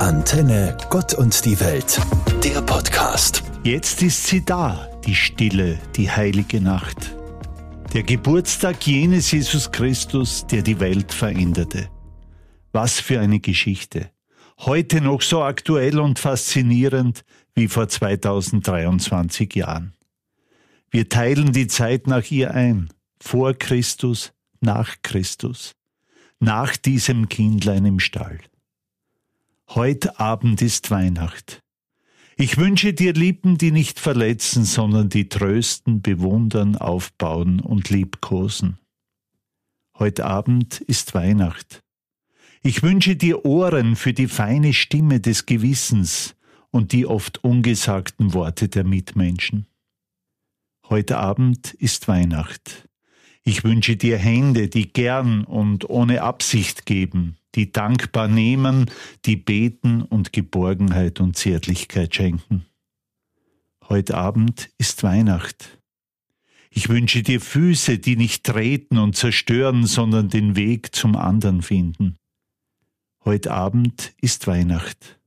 Antenne Gott und die Welt, der Podcast. Jetzt ist sie da, die stille, die heilige Nacht. Der Geburtstag jenes Jesus Christus, der die Welt veränderte. Was für eine Geschichte. Heute noch so aktuell und faszinierend wie vor 2023 Jahren. Wir teilen die Zeit nach ihr ein, vor Christus, nach Christus, nach diesem Kindlein im Stall. Heut Abend ist Weihnacht. Ich wünsche dir Lieben, die nicht verletzen, sondern die trösten, bewundern, aufbauen und liebkosen. Heut Abend ist Weihnacht. Ich wünsche dir Ohren für die feine Stimme des Gewissens und die oft ungesagten Worte der Mitmenschen. Heute Abend ist Weihnacht. Ich wünsche dir Hände, die gern und ohne Absicht geben, die dankbar nehmen, die beten und Geborgenheit und Zärtlichkeit schenken. Heute Abend ist Weihnacht. Ich wünsche dir Füße, die nicht treten und zerstören, sondern den Weg zum anderen finden. Heute Abend ist Weihnacht.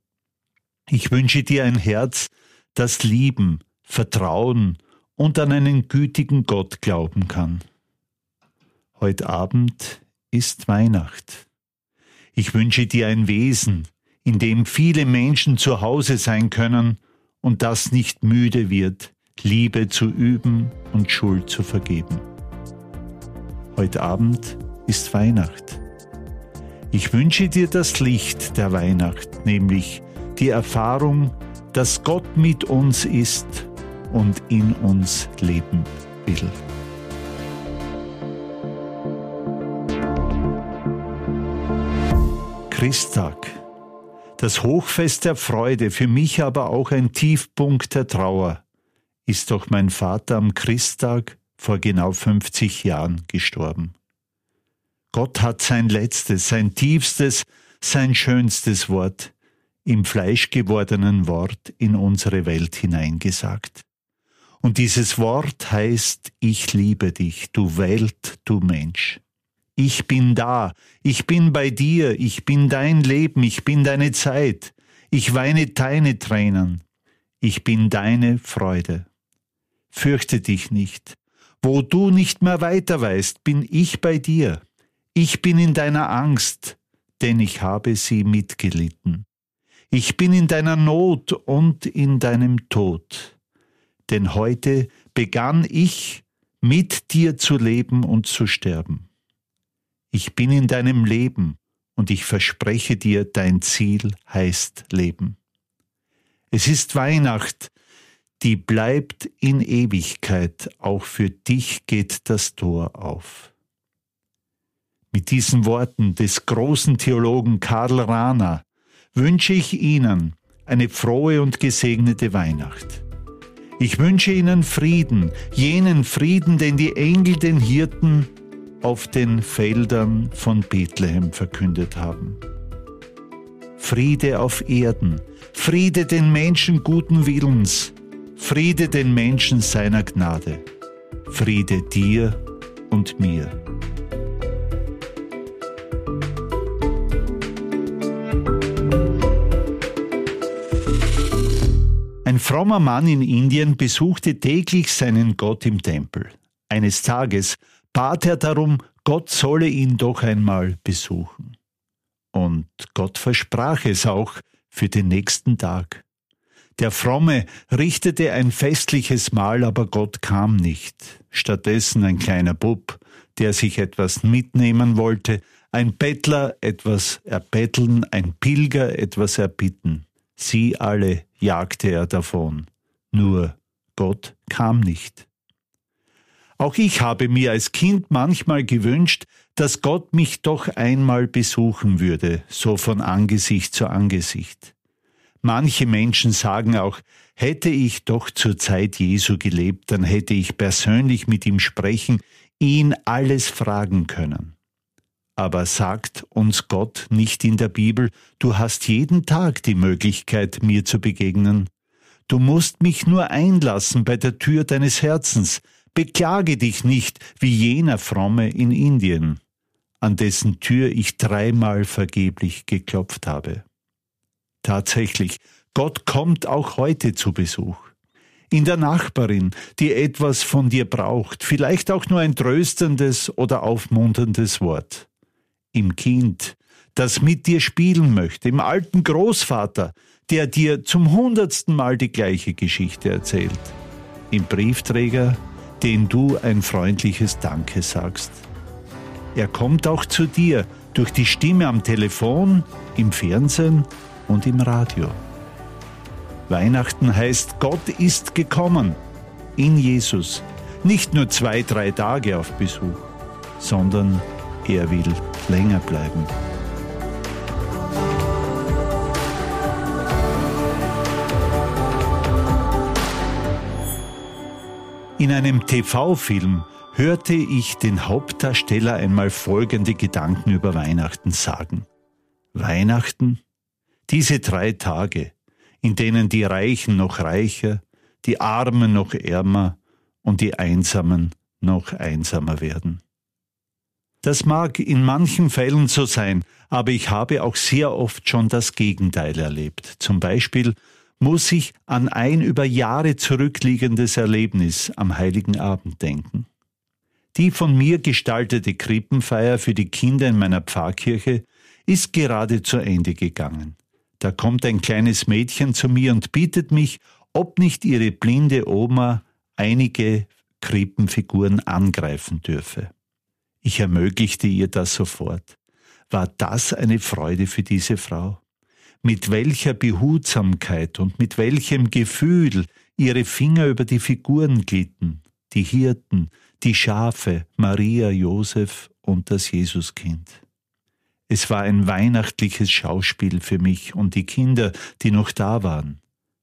Ich wünsche dir ein Herz, das lieben, vertrauen und an einen gütigen Gott glauben kann. Heute Abend ist Weihnacht. Ich wünsche dir ein Wesen, in dem viele Menschen zu Hause sein können und das nicht müde wird, Liebe zu üben und Schuld zu vergeben. Heute Abend ist Weihnacht. Ich wünsche dir das Licht der Weihnacht, nämlich die Erfahrung, dass Gott mit uns ist und in uns leben will. Christtag. Das Hochfest der Freude, für mich aber auch ein Tiefpunkt der Trauer, ist doch mein Vater am Christtag vor genau 50 Jahren gestorben. Gott hat sein letztes, sein tiefstes, sein schönstes Wort im fleischgewordenen Wort in unsere Welt hineingesagt. Und dieses Wort heißt, ich liebe dich, du Welt, du Mensch. Ich bin da, ich bin bei dir, ich bin dein Leben, ich bin deine Zeit, ich weine deine Tränen, ich bin deine Freude. Fürchte dich nicht, wo du nicht mehr weiter weißt, bin ich bei dir. Ich bin in deiner Angst, denn ich habe sie mitgelitten. Ich bin in deiner Not und in deinem Tod. Denn heute begann ich, mit dir zu leben und zu sterben. Ich bin in deinem Leben und ich verspreche dir, dein Ziel heißt Leben. Es ist Weihnacht, die bleibt in Ewigkeit, auch für dich geht das Tor auf. Mit diesen Worten des großen Theologen Karl Rahner wünsche ich Ihnen eine frohe und gesegnete Weihnacht. Ich wünsche Ihnen Frieden, jenen Frieden, den die Engel den Hirten auf den Feldern von Bethlehem verkündet haben. Friede auf Erden, Friede den Menschen guten Willens, Friede den Menschen seiner Gnade, Friede dir und mir. Ein frommer Mann in Indien besuchte täglich seinen Gott im Tempel. Eines Tages bat er darum, Gott solle ihn doch einmal besuchen. Und Gott versprach es auch für den nächsten Tag. Der Fromme richtete ein festliches Mahl, aber Gott kam nicht. Stattdessen ein kleiner Bub, der sich etwas mitnehmen wollte, ein Bettler etwas erbetteln, ein Pilger etwas erbitten. Sie alle jagte er davon. Nur Gott kam nicht. Auch ich habe mir als Kind manchmal gewünscht, dass Gott mich doch einmal besuchen würde, so von Angesicht zu Angesicht. Manche Menschen sagen auch, hätte ich doch zur Zeit Jesu gelebt, dann hätte ich persönlich mit ihm sprechen, ihn alles fragen können. Aber sagt uns Gott nicht in der Bibel, du hast jeden Tag die Möglichkeit, mir zu begegnen. Du musst mich nur einlassen bei der Tür deines Herzens, Beklage dich nicht wie jener Fromme in Indien, an dessen Tür ich dreimal vergeblich geklopft habe. Tatsächlich, Gott kommt auch heute zu Besuch. In der Nachbarin, die etwas von dir braucht, vielleicht auch nur ein tröstendes oder aufmunterndes Wort. Im Kind, das mit dir spielen möchte, im alten Großvater, der dir zum hundertsten Mal die gleiche Geschichte erzählt. Im Briefträger, den du ein freundliches Danke sagst. Er kommt auch zu dir durch die Stimme am Telefon, im Fernsehen und im Radio. Weihnachten heißt, Gott ist gekommen in Jesus. Nicht nur zwei, drei Tage auf Besuch, sondern er will länger bleiben. In einem TV-Film hörte ich den Hauptdarsteller einmal folgende Gedanken über Weihnachten sagen. Weihnachten? Diese drei Tage, in denen die Reichen noch reicher, die Armen noch ärmer und die Einsamen noch einsamer werden. Das mag in manchen Fällen so sein, aber ich habe auch sehr oft schon das Gegenteil erlebt. Zum Beispiel muss ich an ein über Jahre zurückliegendes Erlebnis am heiligen Abend denken. Die von mir gestaltete Krippenfeier für die Kinder in meiner Pfarrkirche ist gerade zu Ende gegangen. Da kommt ein kleines Mädchen zu mir und bittet mich, ob nicht ihre blinde Oma einige Krippenfiguren angreifen dürfe. Ich ermöglichte ihr das sofort. War das eine Freude für diese Frau? Mit welcher Behutsamkeit und mit welchem Gefühl ihre Finger über die Figuren glitten, die Hirten, die Schafe, Maria, Josef und das Jesuskind. Es war ein weihnachtliches Schauspiel für mich und die Kinder, die noch da waren.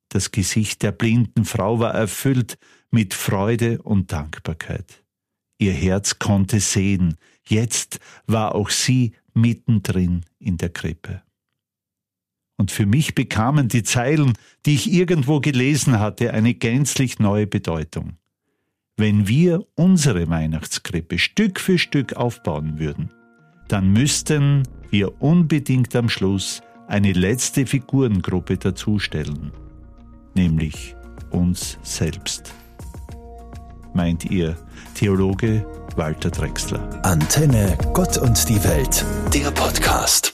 Das Gesicht der blinden Frau war erfüllt mit Freude und Dankbarkeit. Ihr Herz konnte sehen, jetzt war auch sie mittendrin in der Krippe. Und für mich bekamen die Zeilen, die ich irgendwo gelesen hatte, eine gänzlich neue Bedeutung. Wenn wir unsere Weihnachtskrippe Stück für Stück aufbauen würden, dann müssten wir unbedingt am Schluss eine letzte Figurengruppe dazustellen, nämlich uns selbst. Meint ihr Theologe Walter Drexler? Antenne Gott und die Welt, der Podcast.